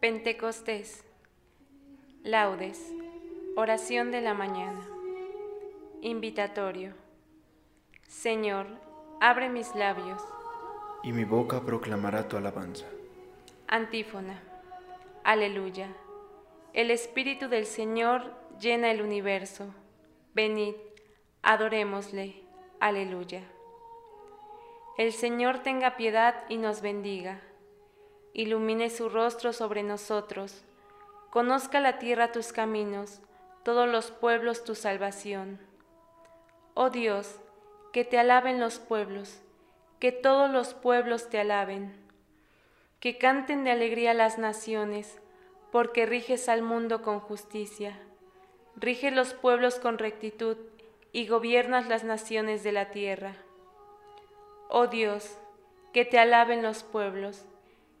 Pentecostés. Laudes. Oración de la mañana. Invitatorio. Señor, abre mis labios. Y mi boca proclamará tu alabanza. Antífona. Aleluya. El Espíritu del Señor llena el universo. Venid, adorémosle. Aleluya. El Señor tenga piedad y nos bendiga. Ilumine su rostro sobre nosotros. Conozca la tierra tus caminos, todos los pueblos tu salvación. Oh Dios, que te alaben los pueblos, que todos los pueblos te alaben. Que canten de alegría las naciones, porque riges al mundo con justicia. Rige los pueblos con rectitud y gobiernas las naciones de la tierra. Oh Dios, que te alaben los pueblos,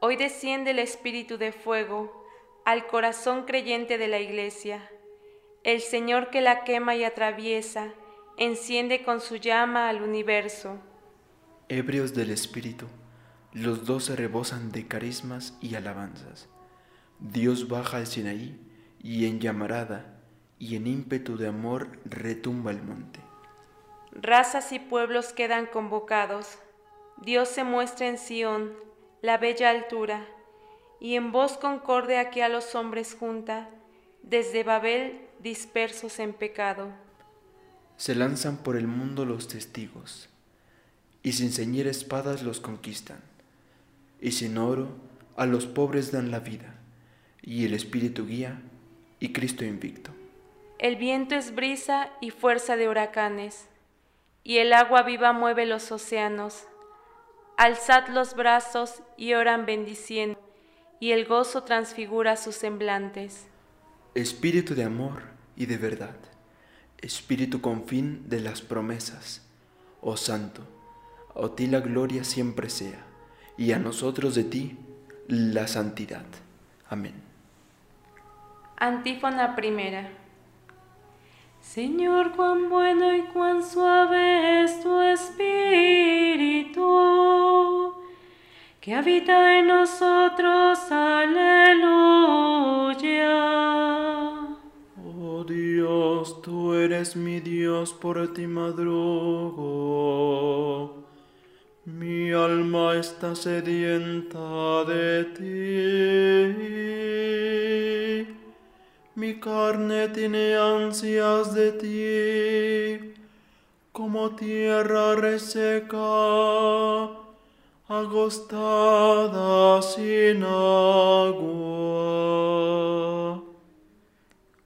Hoy desciende el Espíritu de fuego al corazón creyente de la Iglesia. El Señor que la quema y atraviesa, enciende con su llama al universo. Ebrios del Espíritu, los dos se rebosan de carismas y alabanzas. Dios baja al Sinaí y en llamarada y en ímpetu de amor retumba el monte. Razas y pueblos quedan convocados. Dios se muestra en Sión, la bella altura, y en voz concorde aquí a los hombres junta, desde Babel dispersos en pecado. Se lanzan por el mundo los testigos, y sin ceñir espadas los conquistan, y sin oro a los pobres dan la vida, y el Espíritu guía, y Cristo invicto. El viento es brisa y fuerza de huracanes, y el agua viva mueve los océanos. Alzad los brazos y oran bendiciendo, y el gozo transfigura sus semblantes. Espíritu de amor y de verdad, Espíritu con fin de las promesas, oh Santo, a ti la gloria siempre sea, y a nosotros de ti la santidad. Amén. Antífona primera. Señor, cuán bueno y cuán suave es tu espíritu, que habita en nosotros. Aleluya. Oh Dios, tú eres mi Dios, por ti madrugo. Mi alma está sedienta de ti. Mi carne tiene ansias de ti, como tierra reseca, agostada sin agua.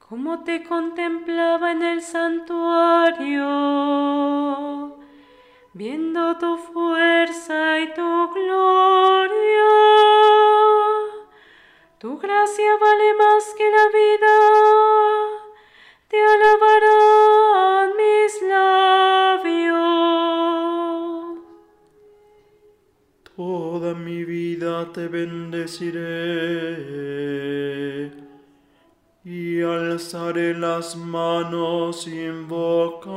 Como te contemplaba en el santuario, viendo tu fuerza y tu gloria. Tu gracia vale más que la vida, te alabarán mis labios. Toda mi vida te bendeciré y alzaré las manos invocándote.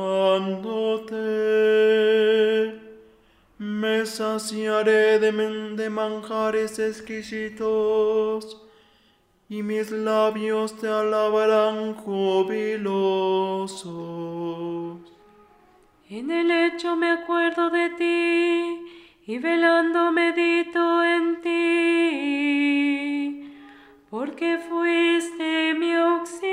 Me saciaré de, de manjares exquisitos y mis labios te alabarán jubilosos. En el lecho me acuerdo de ti y velando medito en ti, porque fuiste mi auxilio.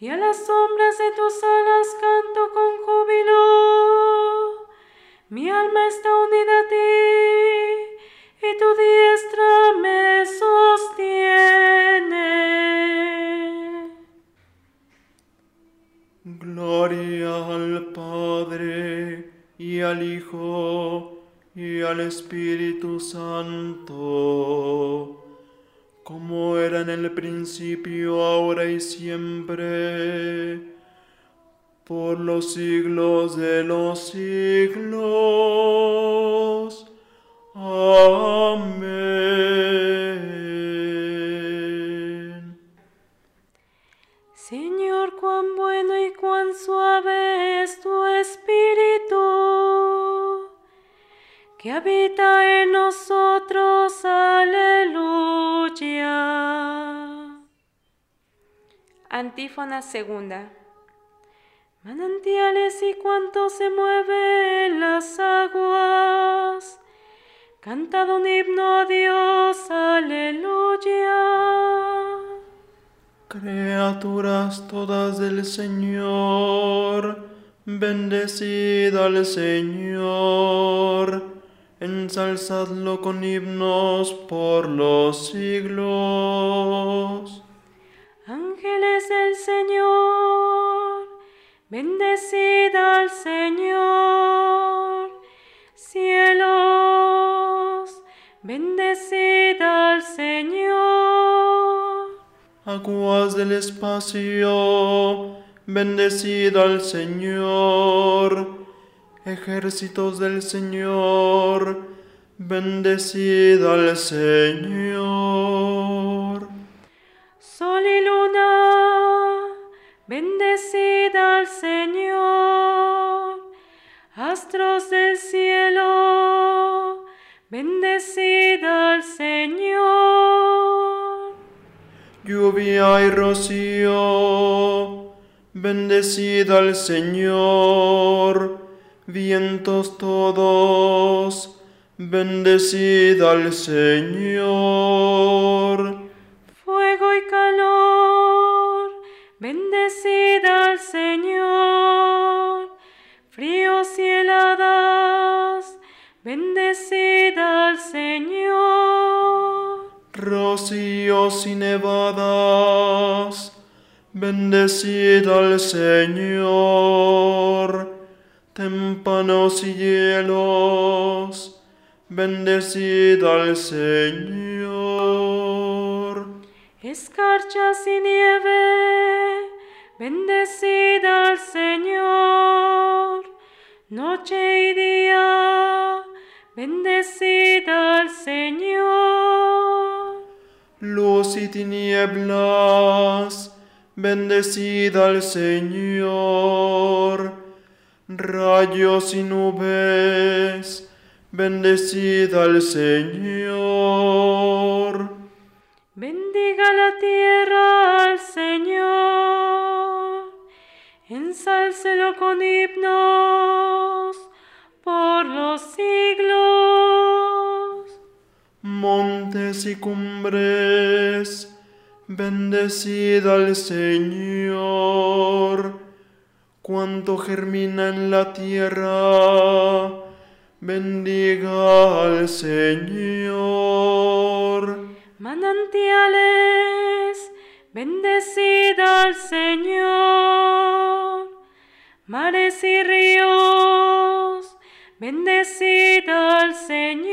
Y a las sombras de tus alas canto con júbilo. Mi alma está unida a ti y tu diestra me sostiene. Gloria al Padre y al Hijo y al Espíritu Santo, como era en el principio, ahora y siempre, por los siglos de los siglos. Amén. Señor, cuán bueno y cuán suave es tu Espíritu, que habita en nosotros. Aleluya. Antífona segunda. Manantiales y cuanto se mueven las aguas. Cantad un himno a Dios, aleluya. Criaturas todas del Señor, bendecid al Señor, ensalzadlo con himnos por los siglos. Ángeles del Señor, bendecid al Señor. Aguas del espacio, bendecid al Señor. Ejércitos del Señor, bendecid al Señor. Sol y luna, bendecid al Señor. Astros del cielo, bendecid al Señor. Lluvia y rocío, bendecid al Señor. Vientos todos, bendecid al Señor. Fuego y calor, bendecid Rocíos y nevadas, bendecid al Señor. Témpanos y hielos, bendecid al Señor. Escarchas y nieve, bendecid al Señor. Noche y día, bendecid al Señor. Luz y tinieblas, bendecid al Señor. Rayos y nubes, bendecid al Señor. Bendiga la tierra al Señor, ensálcelo con himnos por los siglos. Montes y cumbres, bendecid al Señor. Cuanto germina en la tierra, bendiga al Señor. Manantiales, bendecid al Señor. Mares y ríos, bendecid al Señor.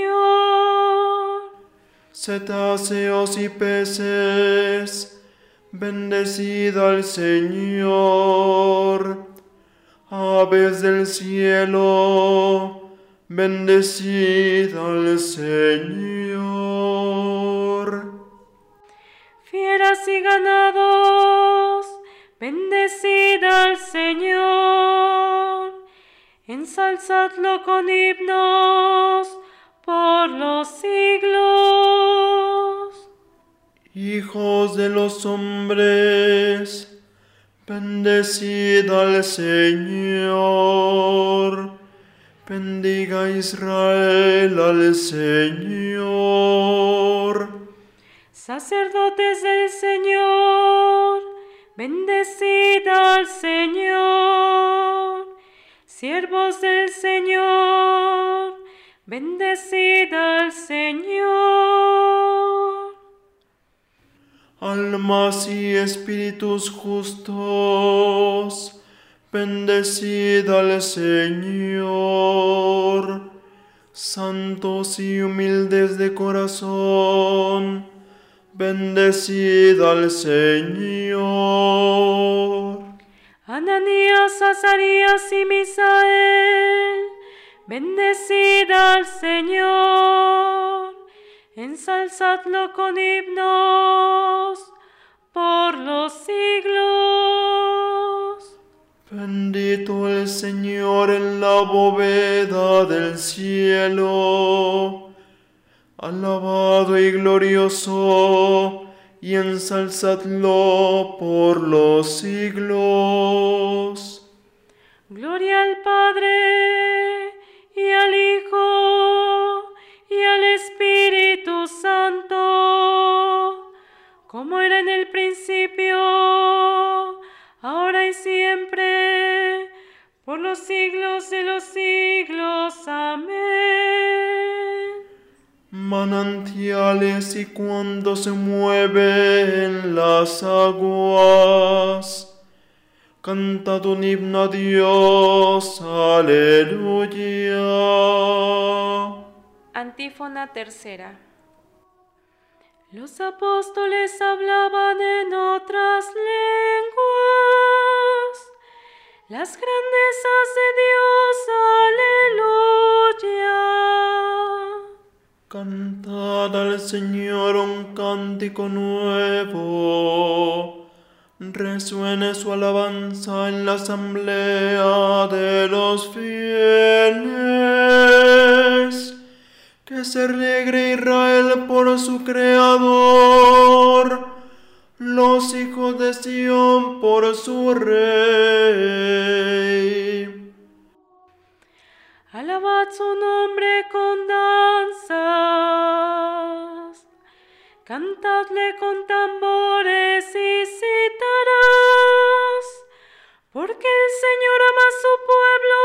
Cetáceos y peces, bendecid al Señor. Aves del cielo, bendecid al Señor. Fieras y ganados, bendecid al Señor. Ensalzadlo con himnos por los siglos. Hijos de los hombres, bendecid al Señor. Bendiga Israel al Señor. Sacerdotes del Señor, bendecid al Señor. Siervos del Señor, bendecid al Señor. Almas y espíritus justos, bendecid al Señor. santos y humildes de corazón, bendecid al Señor. Ananías, Azarías y Misael, bendecid al Señor, ensalzadlo con himnos por los siglos. Bendito el Señor en la bóveda del cielo, alabado y glorioso, y ensalzadlo por los siglos. Gloria al Padre y al Hijo y al Espíritu Santo, como era en el principio, ahora y siempre, por los siglos de los siglos. Amén. manantiales y cuando se mueven las aguas. Cantad un himno a Dios, aleluya. Antífona tercera. Los apóstoles hablaban en otras lenguas, las grandezas de Dios, aleluya. Cantad al Señor un cántico nuevo. Resuene su alabanza en la asamblea de los fieles. Que se alegre Israel por su Creador. Los hijos de Sión por su Rey. Alabad su nombre con danzas, cantadle con tambores y porque el Señor ama a su pueblo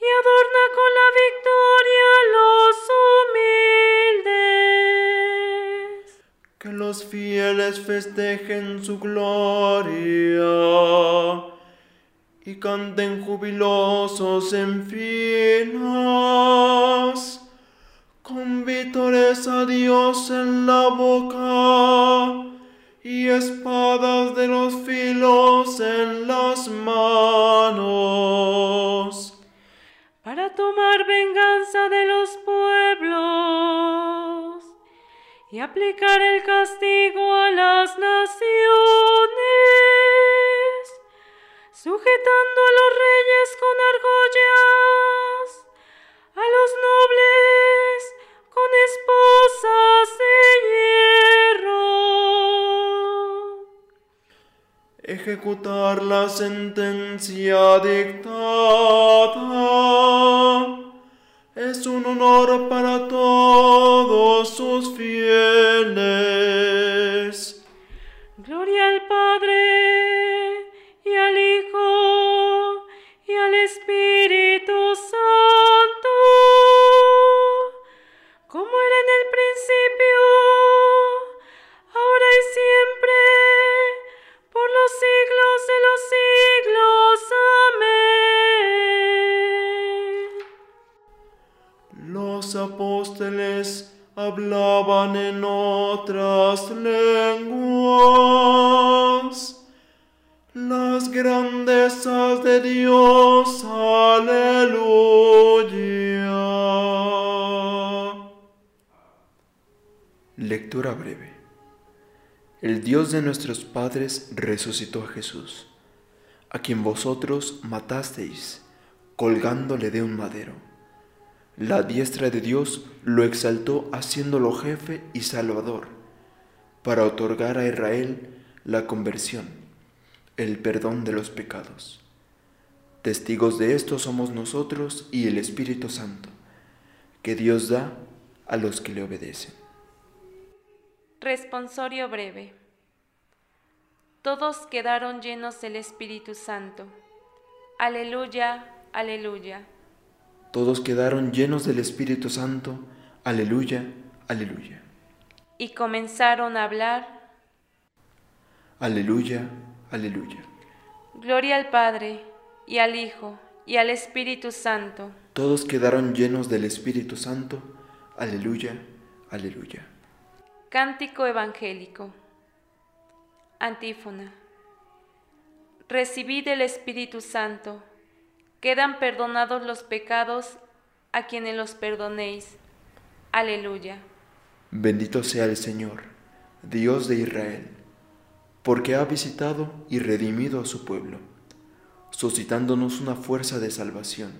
y adorna con la victoria a los humildes. Que los fieles festejen su gloria y canten jubilosos en filas, con vítores a Dios en la boca y espadas de los filos en las manos. para tomar venganza de los pueblos y aplicar el castigo a las naciones, sujetando a los reyes con argollas, a los nobles con esposas ejecutar la sentencia dictada. Es un honor para todos sus fieles. Apóstoles hablaban en otras lenguas. Las grandezas de Dios, aleluya. Lectura breve. El Dios de nuestros padres resucitó a Jesús, a quien vosotros matasteis, colgándole de un madero. La diestra de Dios lo exaltó haciéndolo jefe y salvador, para otorgar a Israel la conversión, el perdón de los pecados. Testigos de esto somos nosotros y el Espíritu Santo, que Dios da a los que le obedecen. Responsorio breve. Todos quedaron llenos del Espíritu Santo. Aleluya, aleluya. Todos quedaron llenos del Espíritu Santo. Aleluya, aleluya. Y comenzaron a hablar. Aleluya, aleluya. Gloria al Padre, y al Hijo, y al Espíritu Santo. Todos quedaron llenos del Espíritu Santo. Aleluya, aleluya. Cántico Evangélico. Antífona. Recibid el Espíritu Santo. Quedan perdonados los pecados a quienes los perdonéis. Aleluya. Bendito sea el Señor, Dios de Israel, porque ha visitado y redimido a su pueblo, suscitándonos una fuerza de salvación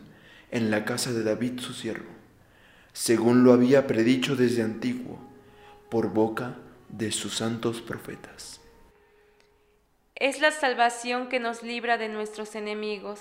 en la casa de David su siervo, según lo había predicho desde antiguo, por boca de sus santos profetas. Es la salvación que nos libra de nuestros enemigos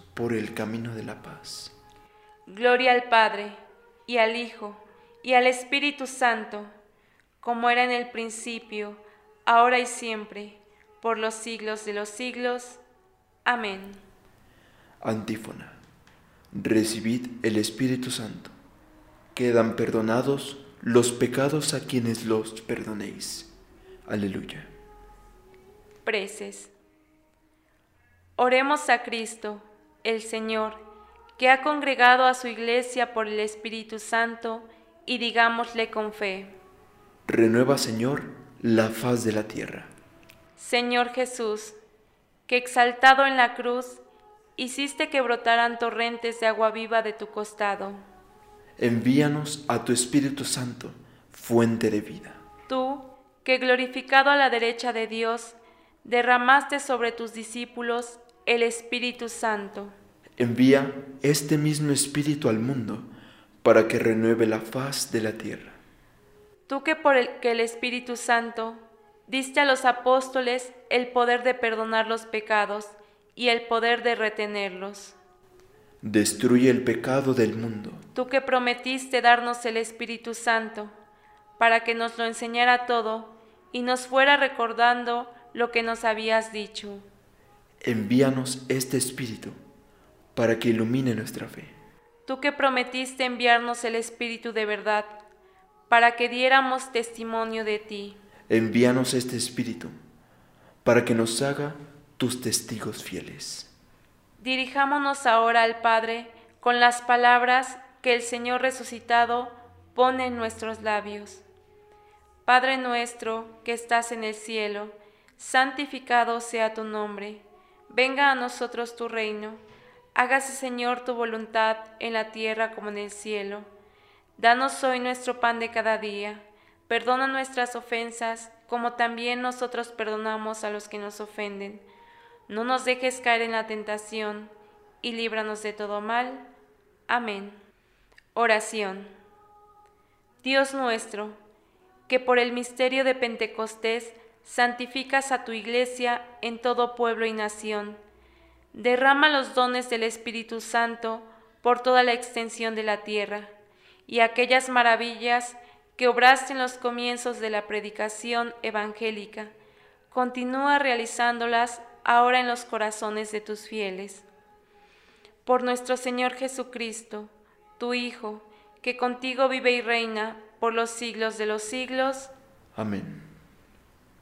por el camino de la paz. Gloria al Padre, y al Hijo, y al Espíritu Santo, como era en el principio, ahora y siempre, por los siglos de los siglos. Amén. Antífona. Recibid el Espíritu Santo. Quedan perdonados los pecados a quienes los perdonéis. Aleluya. Preces. Oremos a Cristo, el Señor, que ha congregado a su iglesia por el Espíritu Santo, y digámosle con fe. Renueva, Señor, la faz de la tierra. Señor Jesús, que exaltado en la cruz, hiciste que brotaran torrentes de agua viva de tu costado. Envíanos a tu Espíritu Santo, fuente de vida. Tú, que glorificado a la derecha de Dios, derramaste sobre tus discípulos el Espíritu Santo. Envía este mismo Espíritu al mundo para que renueve la faz de la tierra. Tú que por el que el Espíritu Santo diste a los apóstoles el poder de perdonar los pecados y el poder de retenerlos. Destruye el pecado del mundo. Tú que prometiste darnos el Espíritu Santo para que nos lo enseñara todo y nos fuera recordando lo que nos habías dicho. Envíanos este Espíritu para que ilumine nuestra fe. Tú que prometiste enviarnos el Espíritu de verdad, para que diéramos testimonio de ti. Envíanos este Espíritu para que nos haga tus testigos fieles. Dirijámonos ahora al Padre con las palabras que el Señor resucitado pone en nuestros labios. Padre nuestro que estás en el cielo, santificado sea tu nombre, venga a nosotros tu reino, hágase Señor tu voluntad en la tierra como en el cielo. Danos hoy nuestro pan de cada día, perdona nuestras ofensas como también nosotros perdonamos a los que nos ofenden. No nos dejes caer en la tentación y líbranos de todo mal. Amén. Oración. Dios nuestro, que por el misterio de Pentecostés santificas a tu iglesia en todo pueblo y nación. Derrama los dones del Espíritu Santo por toda la extensión de la tierra, y aquellas maravillas que obraste en los comienzos de la predicación evangélica, continúa realizándolas ahora en los corazones de tus fieles. Por nuestro Señor Jesucristo, tu Hijo, que contigo vive y reina por los siglos de los siglos. Amén.